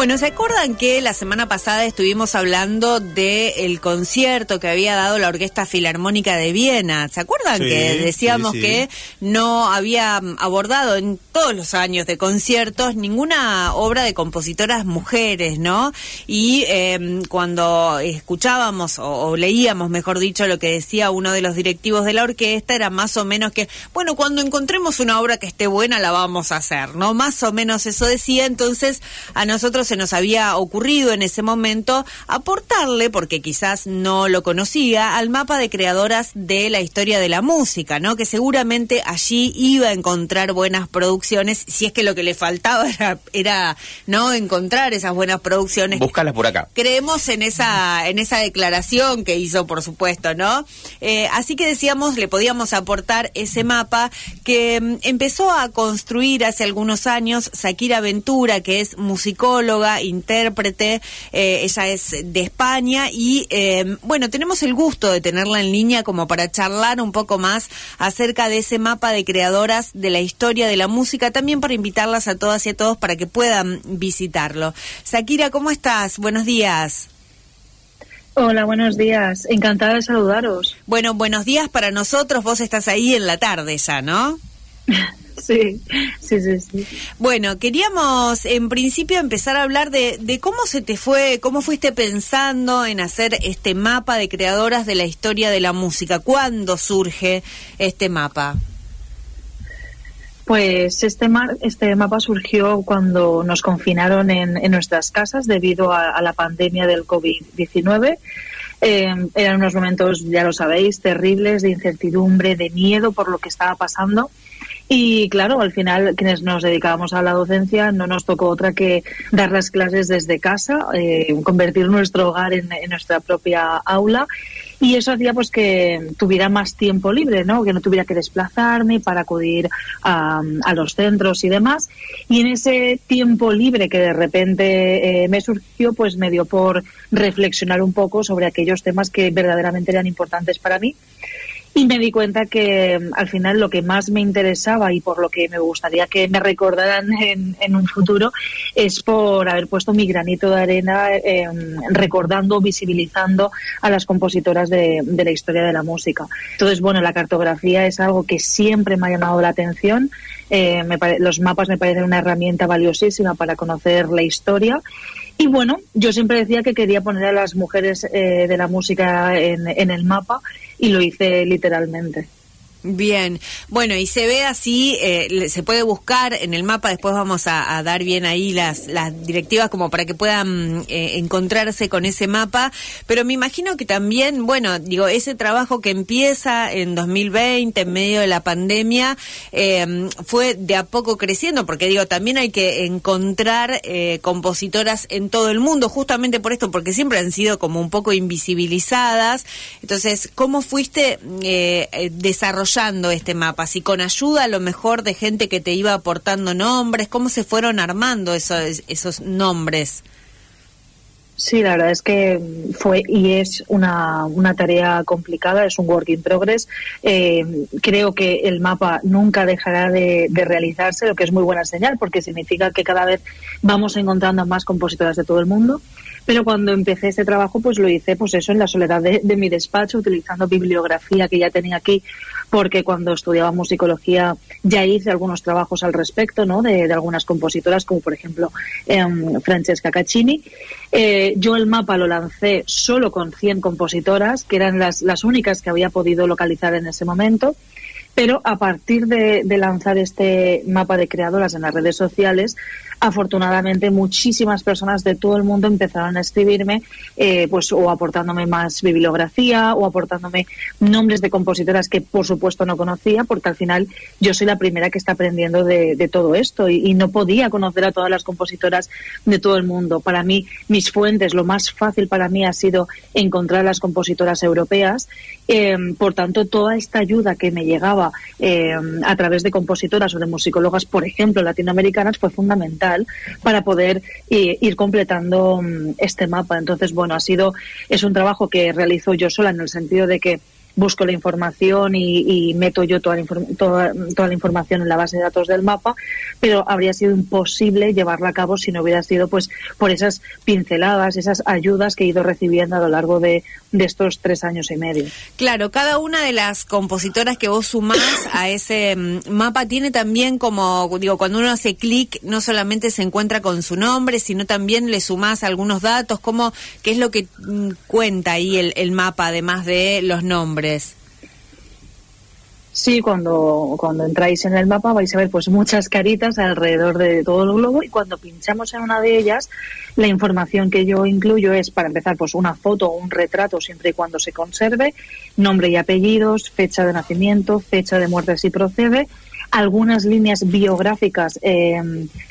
Bueno, ¿se acuerdan que la semana pasada estuvimos hablando del concierto que había dado la Orquesta Filarmónica de Viena? ¿Se acuerdan que decíamos que no había abordado en todos los años de conciertos ninguna obra de compositoras mujeres, ¿no? Y em, cuando escuchábamos o, leíamos, mejor dicho, lo que decía uno de los directivos de la orquesta era más o menos que, bueno, cuando encontremos una obra que esté buena la vamos a hacer, ¿no? Más o menos eso decía, entonces a nosotros se nos había ocurrido en ese momento aportarle, porque quizás no lo conocía, al mapa de creadoras de la historia de la música, ¿no? Que seguramente allí iba a encontrar buenas producciones, si es que lo que le faltaba era, no encontrar esas buenas producciones. Búscalas por acá. Creemos en esa, en esa declaración que hizo, por supuesto, ¿no? Eh, así que decíamos, le podíamos aportar ese mapa que mm, empezó a construir hace algunos años Shakira Ventura, que es musicóloga intérprete, eh, ella es de España y eh, bueno, tenemos el gusto de tenerla en línea como para charlar un poco más acerca de ese mapa de creadoras de la historia de la música, también para invitarlas a todas y a todos para que puedan visitarlo. Shakira, ¿cómo estás? Buenos días. Hola, buenos días. Encantada de saludaros. Bueno, buenos días para nosotros. Vos estás ahí en la tarde ya, ¿no? Sí, sí, sí, sí. Bueno, queríamos en principio empezar a hablar de, cómo se te fue, cómo fuiste pensando en hacer este mapa de creadoras de la historia de la música. ¿Cuándo surge este mapa? Pues este, este mapa surgió cuando nos confinaron en, nuestras casas debido a, la pandemia del COVID-19. Eh, eran unos momentos, ya lo sabéis, terribles de incertidumbre, de miedo por lo que estaba pasando. Y claro, al final quienes nos dedicábamos a la docencia no nos tocó otra que dar las clases desde casa, eh, convertir nuestro hogar en, nuestra propia aula y eso hacía pues que tuviera más tiempo libre, ¿no? Que no tuviera que desplazarme para acudir a, los centros y demás. Y en ese tiempo libre que de repente eh, me surgió, pues me dio por reflexionar un poco sobre aquellos temas que verdaderamente eran importantes para mí y me di cuenta que mm, al final lo que más me interesaba y por lo que me gustaría que me recordaran en, en un futuro es por haber puesto mi granito de arena em, recordando, visibilizando a las compositoras de, de, la historia de la música. Entonces, bueno, la cartografía es algo que siempre me ha llamado la atención. Eh, los mapas me parecen una herramienta valiosísima para conocer la historia y bueno, yo siempre decía que quería poner a las mujeres eh, de la música en, en el mapa y lo hice literalmente. Bien, bueno, y se ve así, eh, se puede buscar en el mapa, después vamos a, dar bien ahí las, las directivas como para que puedan eh, encontrarse con ese mapa, pero me imagino que también, bueno, digo, ese trabajo que empieza en 2020, en medio de la pandemia, eh, fue de a poco creciendo, porque digo, también hay que encontrar compositoras en todo el mundo, justamente por esto, porque siempre han sido como un poco invisibilizadas, entonces, ¿cómo fuiste desarrollando este mapa? Si con ayuda a lo mejor de gente que te iba aportando nombres, ¿cómo se fueron armando esos, esos nombres? Sí, la verdad es que fue y es una, una tarea complicada, es un work in progress. Eh, creo que el mapa nunca dejará de, de, realizarse, lo que es muy buena señal, porque significa que cada vez vamos encontrando más compositoras de todo el mundo. Pero cuando empecé este trabajo, pues lo hice, pues eso, en la soledad de, de mi despacho, utilizando bibliografía que ya tenía aquí porque cuando estudiaba musicología ya hice algunos trabajos al respecto, ¿no? De, algunas compositoras, como por ejemplo em, Francesca Caccini. Eh, yo el mapa lo lancé solo con 100 compositoras, que eran las, las únicas que había podido localizar en ese momento. Pero a partir de, lanzar este mapa de creadoras en las redes sociales, afortunadamente muchísimas personas de todo el mundo empezaron a escribirme, eh, pues o aportándome más bibliografía o aportándome nombres de compositoras que por supuesto no conocía, porque al final yo soy la primera que está aprendiendo de, todo esto y, no podía conocer a todas las compositoras de todo el mundo. Para mí, mis fuentes, lo más fácil para mí ha sido encontrar las compositoras europeas. Eh, por tanto, toda esta ayuda que me llegaba eh, a través de compositoras o de musicólogas, por ejemplo, latinoamericanas, fue fundamental para poder eh, ir completando mm, este mapa. Entonces, bueno, ha sido, es un trabajo que realizo yo sola en el sentido de que busco la información y, meto yo toda la, toda, toda la información en la base de datos del mapa, pero habría sido imposible llevarla a cabo si no hubiera sido pues por esas pinceladas, esas ayudas que he ido recibiendo a lo largo de, de estos tres años y medio. Claro, cada una de las compositoras que vos sumás a ese mm, mapa tiene también como, digo, cuando uno hace clic, no solamente se encuentra con su nombre, sino también le sumás algunos datos, como, ¿qué es lo que mm, cuenta ahí el, el mapa, además de los nombres? Sí, cuando, cuando entráis en el mapa vais a ver pues muchas caritas alrededor de todo el globo y cuando pinchamos en una de ellas, la información que yo incluyo es, para empezar, pues una foto o un retrato siempre y cuando se conserve, nombre y apellidos, fecha de nacimiento, fecha de muerte si procede, algunas líneas biográficas eh,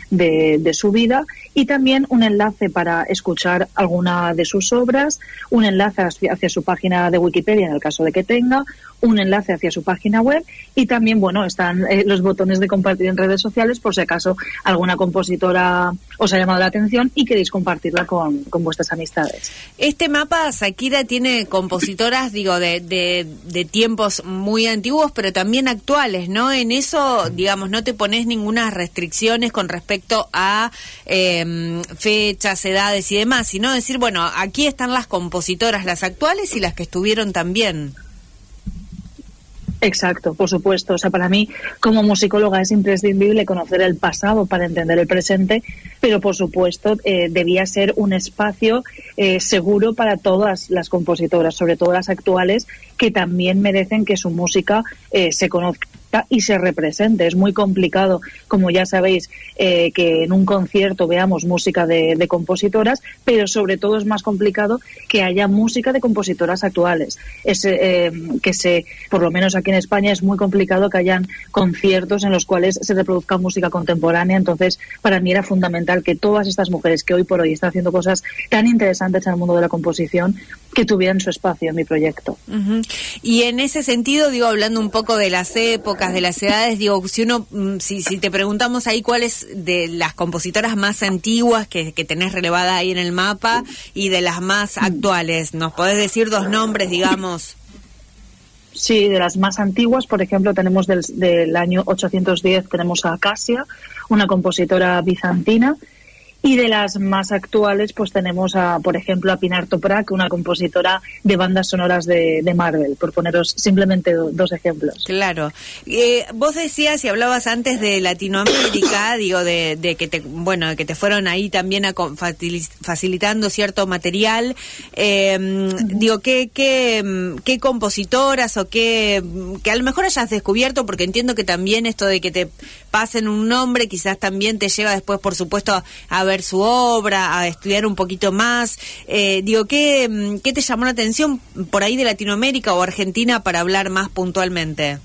de, su vida y también un enlace para escuchar alguna de sus obras, un enlace hacia su página de Wikipedia en el caso de que tenga, un enlace hacia su página web y también, bueno, están eh, los botones de compartir en redes sociales por si acaso alguna compositora os ha llamado la atención y queréis compartirla con, con vuestras amistades. Este mapa, Sakira, tiene compositoras, digo, de, de, de, tiempos muy antiguos, pero también actuales, ¿no? En eso, digamos, no te pones ninguna restricciones con respecto a em, fechas, edades y demás, sino decir, bueno, aquí están las compositoras, las actuales y las que estuvieron también. Exacto, por supuesto. O sea, para mí, como musicóloga, es imprescindible conocer el pasado para entender el presente, pero por supuesto eh, debía ser un espacio eh, seguro para todas las compositoras, sobre todo las actuales, que también merecen que su música eh, se conozca y se represente. Es muy complicado, como ya sabéis, eh, que en un concierto veamos música de, compositoras, pero sobre todo es más complicado que haya música de compositoras actuales. Es, eh, que se, por lo menos aquí en España, es muy complicado que hayan conciertos en los cuales se reproduzca música contemporánea. Entonces, para mí era fundamental que todas estas mujeres que hoy por hoy están haciendo cosas tan interesantes en el mundo de la composición, que tuvieran su espacio en mi proyecto. Y en ese sentido, digo, hablando un poco de las épocas, de las edades, digo, si uno, mm, si, si te preguntamos ahí cuáles de las compositoras más antiguas que, que tenés relevada ahí en el mapa y de las más actuales, ¿nos podés decir dos nombres, digamos? Sí, de las más antiguas, por ejemplo, tenemos del, del año 810, tenemos a Acacia, una compositora bizantina, y de las más actuales, pues tenemos, a, por ejemplo, a Pinar Toprak, una compositora de bandas sonoras de, de Marvel, por poneros simplemente dos ejemplos. Claro. Eh, vos decías y hablabas antes de Latinoamérica, digo, de, de, que te, bueno, que te fueron ahí también a facilitando cierto material. Eh, Digo, ¿qué, qué, qué compositoras o qué, que a lo mejor hayas descubierto, porque entiendo que también esto de que te pasen un nombre quizás también te lleva después, por supuesto, a ver su obra, a estudiar un poquito más. Eh, digo, ¿qué, mm, ¿qué te llamó la atención por ahí de Latinoamérica o Argentina para hablar más puntualmente?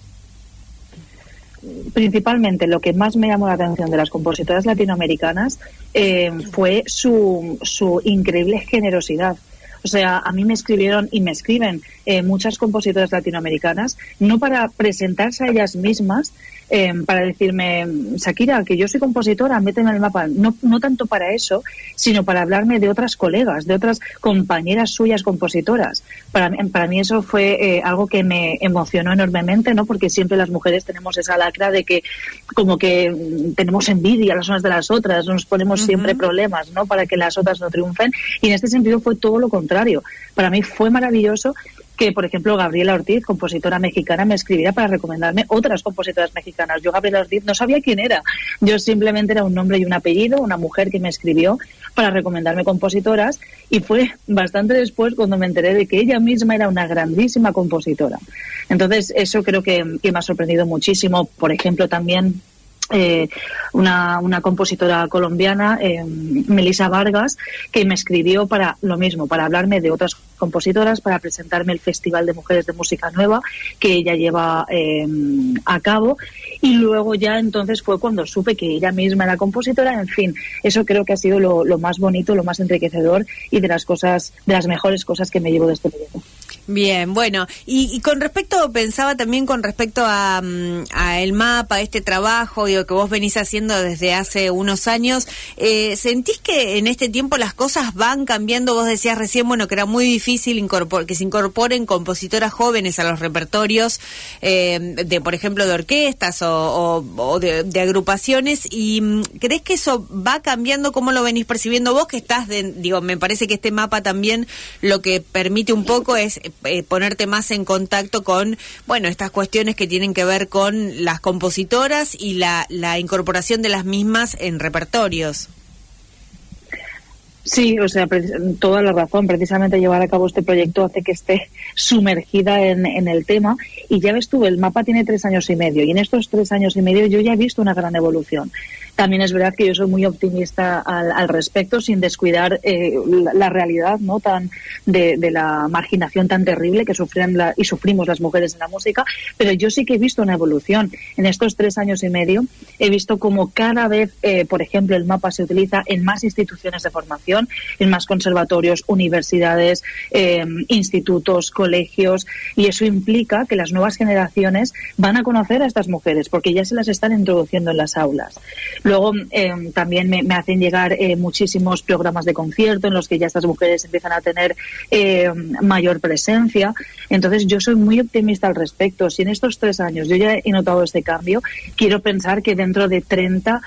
principalmente lo que más me llamó la atención de las compositoras latinoamericanas eh, fue su, su increíble generosidad. O sea, a mí me escribieron y me escriben eh, muchas compositoras latinoamericanas, no para presentarse a ellas mismas, eh, para decirme, Shakira, que yo soy compositora, méteme en el mapa. No, no tanto para eso, sino para hablarme de otras colegas, de otras compañeras suyas compositoras. Para, para mí eso fue eh, algo que me emocionó enormemente, ¿no? Porque siempre las mujeres tenemos esa lacra de que como que mm, tenemos envidia las unas de las otras, nos ponemos siempre problemas, ¿no? Para que las otras no triunfen. Y en este sentido fue todo lo contrario. Para mí fue maravilloso que, por ejemplo, Gabriela Ortiz, compositora mexicana, me escribiera para recomendarme otras compositoras mexicanas. Yo, Gabriela Ortiz, no sabía quién era. Yo simplemente era un nombre y un apellido, una mujer que me escribió para recomendarme compositoras y fue bastante después cuando me enteré de que ella misma era una grandísima compositora. Entonces, eso creo que, que me ha sorprendido muchísimo. Por ejemplo, también eh, una, una, compositora colombiana, eh, Melissa Vargas, que me escribió para lo mismo, para hablarme de otras compositoras, para presentarme el Festival de Mujeres de Música Nueva que ella lleva eh, a cabo. Y luego ya entonces fue cuando supe que ella misma era compositora. En fin, eso creo que ha sido lo, lo más bonito, lo más enriquecedor y de las cosas, de las mejores cosas que me llevo de este proyecto. Bien, bueno, y, con respecto, pensaba también con respecto a, mm, a, el mapa, este trabajo, digo, que vos venís haciendo desde hace unos años, eh, ¿sentís que en este tiempo las cosas van cambiando? Vos decías recién, bueno, que era muy difícil que se incorporen compositoras jóvenes a los repertorios eh, de, por ejemplo, de orquestas o, de, agrupaciones, y mm, ¿crees que eso va cambiando? ¿Cómo lo venís percibiendo vos que estás, de, digo, me parece que este mapa también lo que permite un poco es eh, ponerte más en contacto con, bueno, estas cuestiones que tienen que ver con las compositoras y la, la incorporación de las mismas en repertorios. Sí, o sea, toda la razón. Precisamente llevar a cabo este proyecto hace que esté sumergida en, el tema. Y ya ves tú, el mapa tiene tres años y medio. Y en estos tres años y medio yo ya he visto una gran evolución. También es verdad que yo soy muy optimista al, al respecto, sin descuidar eh, la, realidad no tan de, de, la marginación tan terrible que sufren la, y sufrimos las mujeres en la música. Pero yo sí que he visto una evolución. En estos tres años y medio he visto como cada vez, eh, por ejemplo, el mapa se utiliza en más instituciones de formación, en más conservatorios, universidades, eh, institutos, colegios, y eso implica que las nuevas generaciones van a conocer a estas mujeres porque ya se las están introduciendo en las aulas. Luego eh, también me, hacen llegar eh, muchísimos programas de concierto en los que ya estas mujeres empiezan a tener eh, mayor presencia. Entonces yo soy muy optimista al respecto. Si en estos tres años yo ya he notado este cambio, quiero pensar que dentro de 30,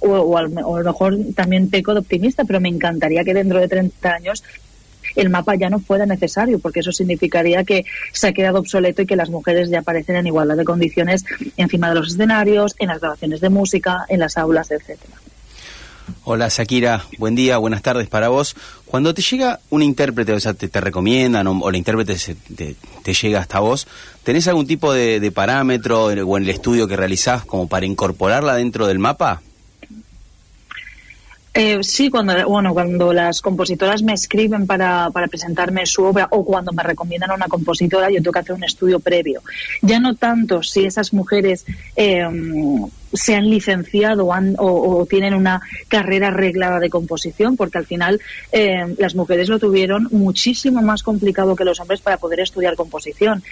o, o, a lo mejor también peco de optimista, pero me encantaría que dentro de 30 años el mapa ya no fuera necesario, porque eso significaría que se ha quedado obsoleto y que las mujeres ya aparecen en igualdad de condiciones encima de los escenarios, en las grabaciones de música, en las aulas, etcétera. Hola Shakira, buen día, buenas tardes para vos. Cuando te llega un intérprete, o sea, te, recomiendan o, el intérprete te, llega hasta vos, ¿tenés algún tipo de, de parámetro o en el estudio que realizás como para incorporarla dentro del mapa? Eh, sí, cuando bueno, cuando las compositoras me escriben para, para presentarme su obra o cuando me recomiendan a una compositora, yo tengo que hacer un estudio previo. Ya no tanto si esas mujeres eh, se han licenciado o, tienen una carrera arreglada de composición, porque al final eh, las mujeres lo tuvieron muchísimo más complicado que los hombres para poder estudiar composición.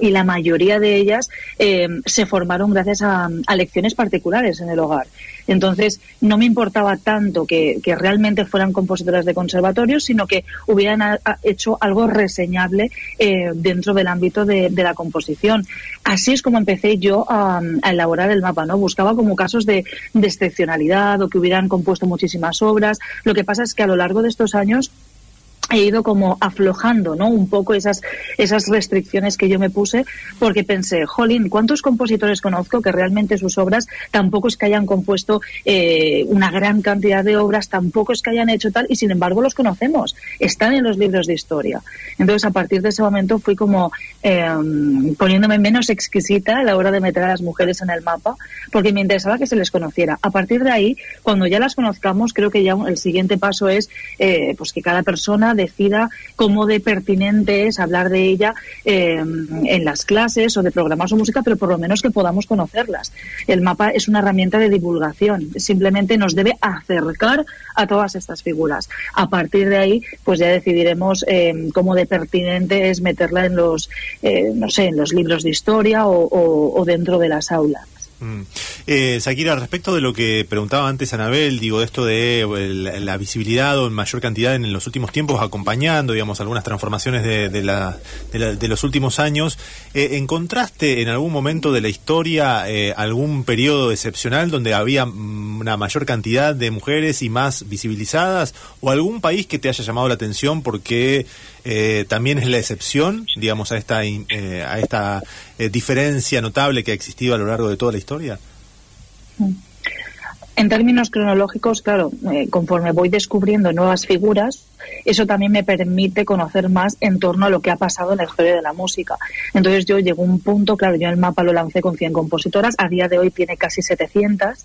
y la mayoría de ellas eh, se formaron gracias a, lecciones particulares en el hogar. Entonces, no me importaba tanto que, realmente fueran compositoras de conservatorio, sino que hubieran hecho algo reseñable eh, dentro del ámbito de, la composición. Así es como empecé yo a elaborar el mapa, ¿no? Buscaba como casos de, de excepcionalidad o que hubieran compuesto muchísimas obras. Lo que pasa es que a lo largo de estos años he ido como aflojando, ¿no? Un poco esas, esas restricciones que yo me puse, porque pensé, jolín, ¿cuántos compositores conozco que realmente sus obras tampoco es que hayan compuesto eh, una gran cantidad de obras, tampoco es que hayan hecho tal, y sin embargo los conocemos, están en los libros de historia. Entonces, a partir de ese momento fui como eh, poniéndome menos exquisita a la hora de meter a las mujeres en el mapa, porque me interesaba que se les conociera. A partir de ahí, cuando ya las conozcamos, creo que ya el siguiente paso es eh, pues que cada persona decida cómo de pertinente es hablar de ella eh, en las clases o de programar su música, pero por lo menos que podamos conocerlas. El mapa es una herramienta de divulgación, simplemente nos debe acercar a todas estas figuras. A partir de ahí, pues ya decidiremos eh, cómo de pertinente es meterla en los, eh, no sé, en los libros de historia o dentro de las aulas. Mm. Eh, Shakira, respecto de lo que preguntaba antes Anabel, digo, esto de la, visibilidad o en mayor cantidad en los últimos tiempos, acompañando, digamos, algunas transformaciones de, la, de los últimos años, eh, ¿encontraste en algún momento de la historia eh, algún periodo excepcional donde había una mayor cantidad de mujeres y más visibilizadas? ¿O algún país que te haya llamado la atención porque eh, también es la excepción, digamos, a esta, eh, a esta eh, diferencia notable que ha existido a lo largo de toda la historia? Mm. Términos cronológicos, claro, eh, conforme voy descubriendo nuevas figuras, eso también me permite conocer más en torno a lo que ha pasado en la historia de la música. Entonces yo llego a un punto, claro, yo el mapa lo lancé con 100 compositoras, a día de hoy tiene casi 700,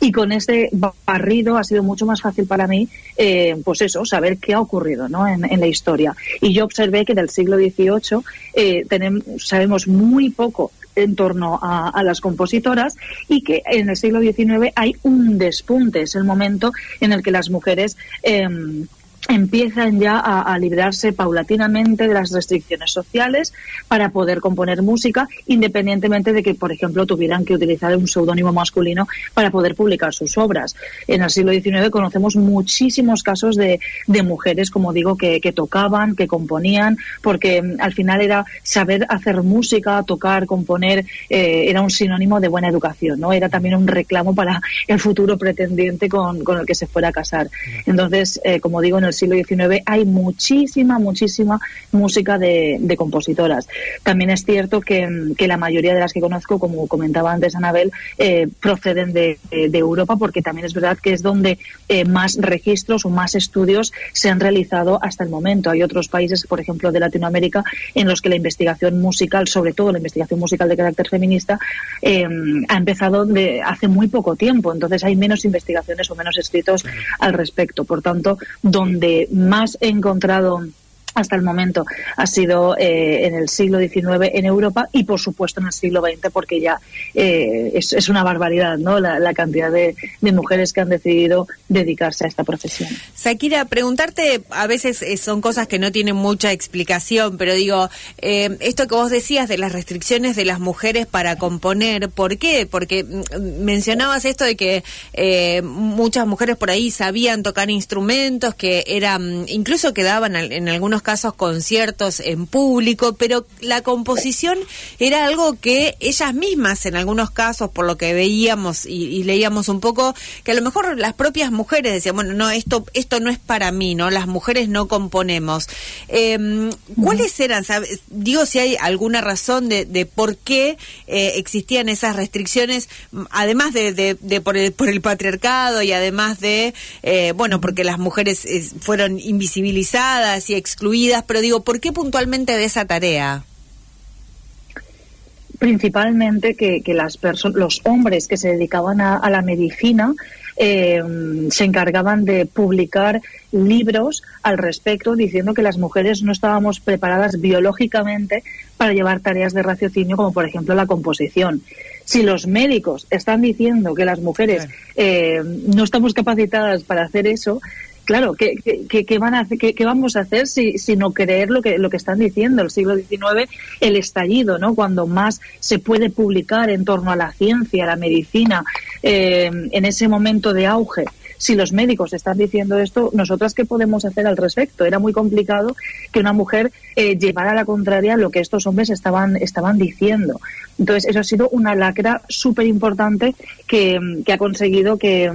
y con este barrido ha sido mucho más fácil para mí, eh, pues eso, saber qué ha ocurrido ¿no? en, la historia. Y yo observé que del siglo XVIII eh, tenemos, sabemos muy poco en torno a, las compositoras y que en el siglo XIX hay un despunte, es el momento en el que las mujeres em, empiezan ya a, librarse paulatinamente de las restricciones sociales para poder componer música, independientemente de que, por ejemplo, tuvieran que utilizar un seudónimo masculino para poder publicar sus obras. En el siglo XIX conocemos muchísimos casos de, mujeres, como digo, que, tocaban, que componían, porque mm, al final era saber hacer música, tocar, componer, eh, era un sinónimo de buena educación, ¿no? Era también un reclamo para el futuro pretendiente con, el que se fuera a casar. Entonces, eh, como digo, en el siglo XIX hay muchísima, muchísima música de, compositoras. También es cierto que, la mayoría de las que conozco, como comentaba antes Anabel, eh, proceden de, Europa porque también es verdad que es donde eh, más registros o más estudios se han realizado hasta el momento. Hay otros países, por ejemplo, de Latinoamérica, en los que la investigación musical, sobre todo la investigación musical de carácter feminista, eh, ha empezado de hace muy poco tiempo. Entonces hay menos investigaciones o menos escritos al respecto. Por tanto, donde más he encontrado hasta el momento ha sido eh, en el siglo XIX en Europa y por supuesto en el siglo XX porque ya eh, es, una barbaridad no la, cantidad de, mujeres que han decidido dedicarse a esta profesión. Shakira, preguntarte a veces eh, son cosas que no tienen mucha explicación, pero digo, esto que vos decías de las restricciones de las mujeres para componer, ¿por qué? Porque mm, mencionabas esto de que muchas mujeres por ahí sabían tocar instrumentos, que eran, incluso quedaban en algunos casos conciertos en público, pero la composición era algo que ellas mismas, en algunos casos, por lo que veíamos y, leíamos un poco, que a lo mejor las propias mujeres decían, bueno, no, esto, esto no es para mí, ¿no? Las mujeres no componemos. Em, ¿Cuáles eran, digo, si hay alguna razón de, por qué eh, existían esas restricciones, además de, de, por, el, por el patriarcado y además de, eh, bueno, porque las mujeres eh, fueron invisibilizadas y excluidas? Pero digo, ¿por qué puntualmente de esa tarea? Principalmente que, las los hombres que se dedicaban a, la medicina eh, se encargaban de publicar libros al respecto diciendo que las mujeres no estábamos preparadas biológicamente para llevar tareas de raciocinio como por ejemplo la composición. Si los médicos están diciendo que las mujeres eh, no estamos capacitadas para hacer eso, claro, ¿qué, qué, van a qué, vamos a hacer si, si, no creer lo que, lo que están diciendo? El siglo XIX, el estallido, ¿no? Cuando más se puede publicar en torno a la ciencia, a la medicina, eh, en ese momento de auge si los médicos están diciendo esto, ¿nosotras qué podemos hacer al respecto? Era muy complicado que una mujer eh, llevara a la contraria lo que estos hombres estaban, estaban diciendo. Entonces, eso ha sido una lacra súper importante que, ha conseguido que,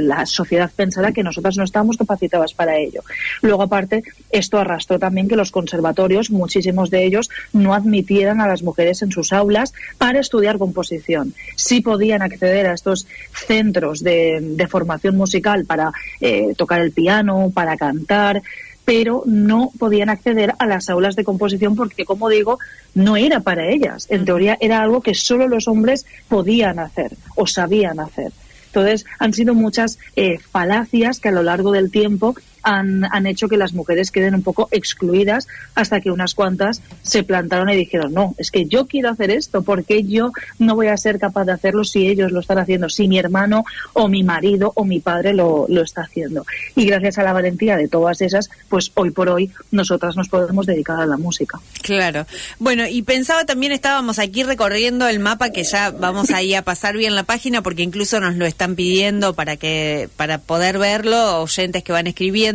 la sociedad pensara que nosotras no estábamos capacitadas para ello. Luego, aparte, esto arrastró también que los conservatorios, muchísimos de ellos, no admitieran a las mujeres en sus aulas para estudiar composición. Sí podían acceder a estos centros de formación musical para eh, tocar el piano, para cantar, pero no podían acceder a las aulas de composición porque, como digo, no era para ellas. En teoría era algo que solo los hombres podían hacer o sabían hacer. Entonces, han sido muchas eh, falacias que a lo largo del tiempo han, han, hecho que las mujeres queden un poco excluidas hasta que unas cuantas se plantaron y dijeron, no, es que yo quiero hacer esto, porque yo no voy a ser capaz de hacerlo si ellos lo están haciendo, si mi hermano o mi marido o mi padre lo, lo está haciendo? Y gracias a la valentía de todas esas, pues hoy por hoy nosotras nos podemos dedicar a la música. Claro. Bueno, y pensaba también, estábamos aquí recorriendo el mapa que ya vamos ahí a pasar bien la página porque incluso nos lo están pidiendo para que para poder verlo, oyentes que van escribiendo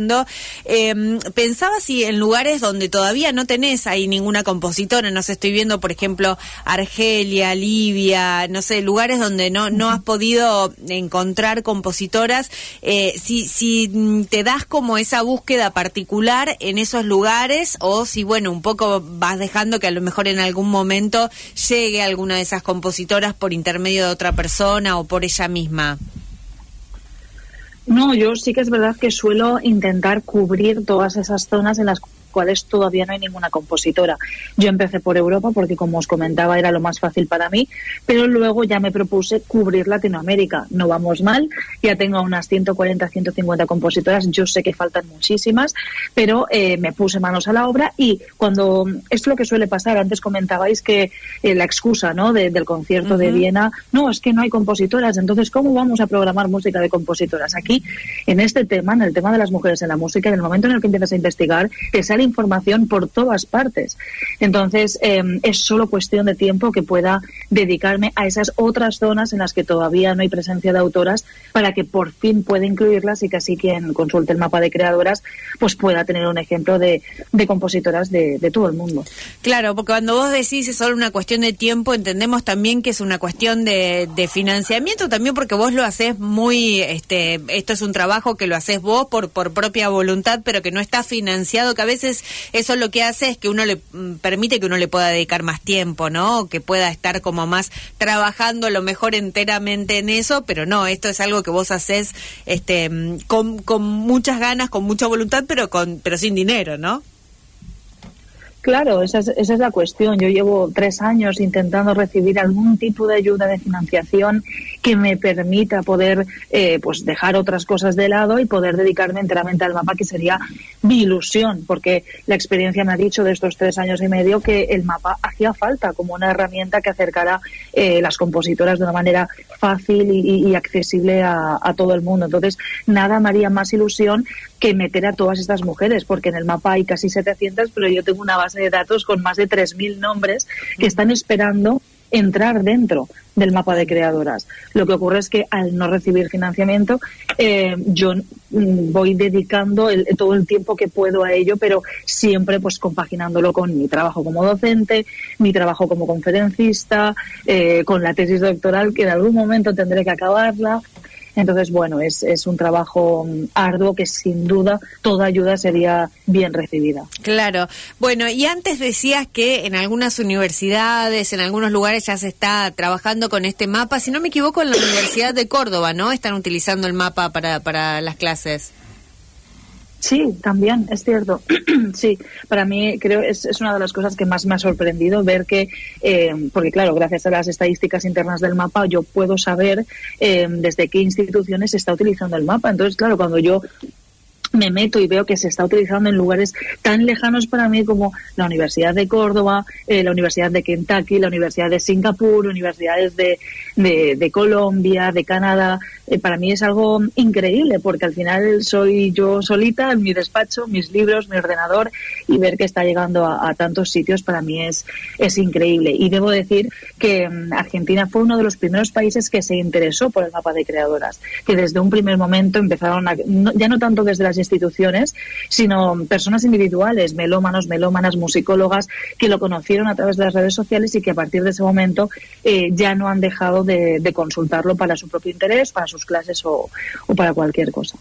Em, pensaba si en lugares donde todavía no tenés ahí ninguna compositora, no sé, estoy viendo, por ejemplo, Argelia, Libia, no sé, lugares donde no, no has podido encontrar compositoras, eh, si, si te das como esa búsqueda particular en esos lugares o si, bueno, un poco vas dejando que a lo mejor en algún momento llegue alguna de esas compositoras por intermedio de otra persona o por ella misma. No, yo sí que es verdad que suelo intentar cubrir todas esas zonas en las cuales todavía no hay ninguna compositora. Yo empecé por Europa porque, como os comentaba, era lo más fácil para mí, pero luego ya me propuse cubrir Latinoamérica. No vamos mal, ya tengo unas 140, 150 compositoras, yo sé que faltan muchísimas, pero eh, me puse manos a la obra y cuando es lo que suele pasar, antes comentabais que eh, la excusa ¿no? del concierto de Viena, no, es que no hay compositoras, entonces ¿cómo vamos a programar música de compositoras? Aquí, en este tema, en el tema de las mujeres en la música, en el momento en el que empiezas a investigar, te sale información por todas partes. Entonces, em, es solo cuestión de tiempo que pueda dedicarme a esas otras zonas en las que todavía no hay presencia de autoras para que por fin pueda incluirlas y que así quien consulte el mapa de creadoras pues pueda tener un ejemplo de, de compositoras de, de, todo el mundo. Claro, porque cuando vos decís es solo una cuestión de tiempo, entendemos también que es una cuestión de, de financiamiento, también porque vos lo haces muy, este, esto es un trabajo que lo haces vos por, por propia voluntad, pero que no está financiado, que a veces eso lo que hace es que uno le mm, permite que uno le pueda dedicar más tiempo, ¿no? Que pueda estar como más trabajando a lo mejor enteramente en eso, pero no, esto es algo que vos haces este, mm, con, con muchas ganas, con mucha voluntad, pero, con, pero sin dinero, ¿no? Claro, esa es, esa es la cuestión. Yo llevo tres años intentando recibir algún tipo de ayuda de financiación que me permita poder eh, pues dejar otras cosas de lado y poder dedicarme enteramente al mapa, que sería mi ilusión, porque la experiencia me ha dicho de estos tres años y medio que el mapa hacía falta como una herramienta que acercara eh, las compositoras de una manera fácil y, accesible a, a, todo el mundo. Entonces, nada me haría más ilusión que meter a todas estas mujeres, porque en el mapa hay casi 700, pero yo tengo una base de datos con más de 3.000 nombres que están esperando entrar dentro del mapa de creadoras. Lo que ocurre es que al no recibir financiamiento, eh, yo mm, voy dedicando todo el tiempo que puedo a ello, pero siempre pues compaginándolo con mi trabajo como docente, mi trabajo como conferencista, eh, con la tesis doctoral que en algún momento tendré que acabarla. Entonces, bueno, es, es un trabajo arduo que sin duda toda ayuda sería bien recibida. Claro. Bueno, y antes decías que en algunas universidades, en algunos lugares ya se está trabajando con este mapa. Si no me equivoco, en la Universidad de Córdoba, ¿no? Están utilizando el mapa para, para las clases. Sí, también, es cierto. sí, para mí creo es, es una de las cosas que más me ha sorprendido ver que, eh, porque claro, gracias a las estadísticas internas del mapa, yo puedo saber eh, desde qué instituciones se está utilizando el mapa. Entonces, claro, cuando yo me meto y veo que se está utilizando en lugares tan lejanos para mí como la Universidad de Córdoba, eh, la Universidad de Kentucky, la Universidad de Singapur, universidades de, de, Colombia, de Canadá. Eh, para mí es algo increíble porque al final soy yo solita en mi despacho, mis libros, mi ordenador y ver que está llegando a, tantos sitios para mí es, es increíble. Y debo decir que mm, Argentina fue uno de los primeros países que se interesó por el mapa de creadoras, que desde un primer momento empezaron a, ya no tanto desde las instituciones, sino personas individuales, melómanos, melómanas, musicólogas, que lo conocieron a través de las redes sociales y que a partir de ese momento eh, ya no han dejado de, consultarlo para su propio interés, para sus clases o para cualquier cosa.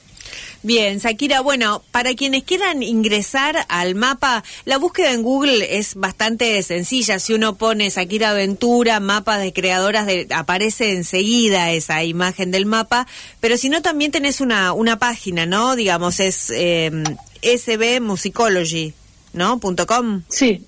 Bien, Shakira, bueno, para quienes quieran ingresar al mapa, la búsqueda en Google es bastante sencilla. Si uno pone Shakira Aventura, mapa de creadoras, de, aparece enseguida esa imagen del mapa, pero si no, también tenés una, una página, ¿no? Digamos, es eh, sbmusicology, ¿no? .com. Sí,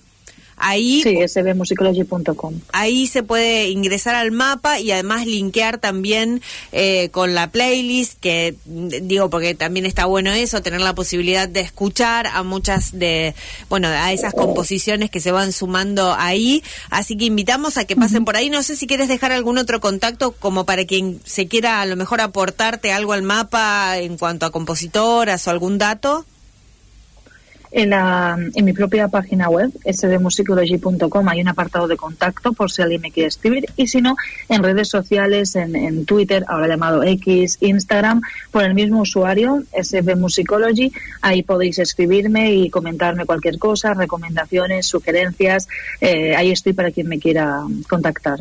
Ahí, sí, sbmusicology.com. Ahí se puede ingresar al mapa y además linkear también eh, con la playlist, que digo, porque también está bueno eso, tener la posibilidad de escuchar a muchas de, bueno, a esas composiciones que se van sumando ahí. Así que invitamos a que pasen por ahí. No sé si quieres dejar algún otro contacto como para quien se quiera a lo mejor aportarte algo al mapa en cuanto a compositoras o algún dato en, la, en mi propia página web, sdmusicology.com, hay un apartado de contacto por si alguien me quiere escribir y si no, en redes sociales, en, en Twitter, ahora llamado X, Instagram, por el mismo usuario, sbmusicology, ahí podéis escribirme y comentarme cualquier cosa, recomendaciones, sugerencias, eh, ahí estoy para quien me quiera contactar.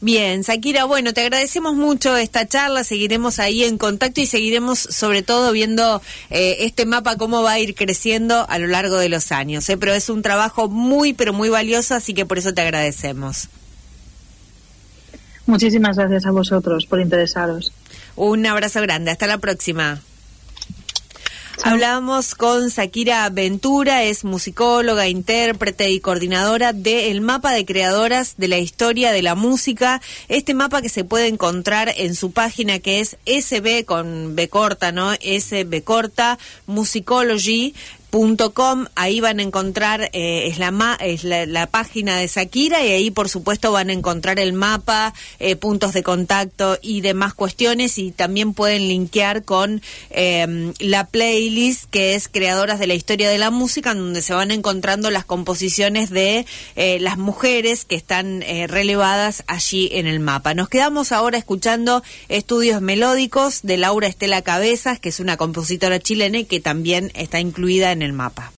Bien, Shakira, bueno, te agradecemos mucho esta charla, seguiremos ahí en contacto y seguiremos sobre todo viendo eh, este mapa cómo va a ir creciendo a lo largo de los años. ¿eh? Pero es un trabajo muy, pero muy valioso, así que por eso te agradecemos. Muchísimas gracias a vosotros por interesaros. Un abrazo grande. Hasta la próxima. Hablamos con Shakira Ventura, es musicóloga, intérprete y coordinadora del mapa de creadoras de la historia de la música. Este mapa que se puede encontrar en su página que es SB con B corta, ¿no? SB corta, Musicology Com, ahí van a encontrar, eh, es, la, es la, página de Shakira y ahí por supuesto van a encontrar el mapa, eh, puntos de contacto y demás cuestiones y también pueden linkear con em, la playlist que es Creadoras de la Historia de la Música, donde se van encontrando las composiciones de eh, las mujeres que están relevadas allí en el mapa. Nos quedamos ahora escuchando estudios melódicos de Laura Estela Cabezas, que es una compositora chilena y que también está incluida en en el mapa.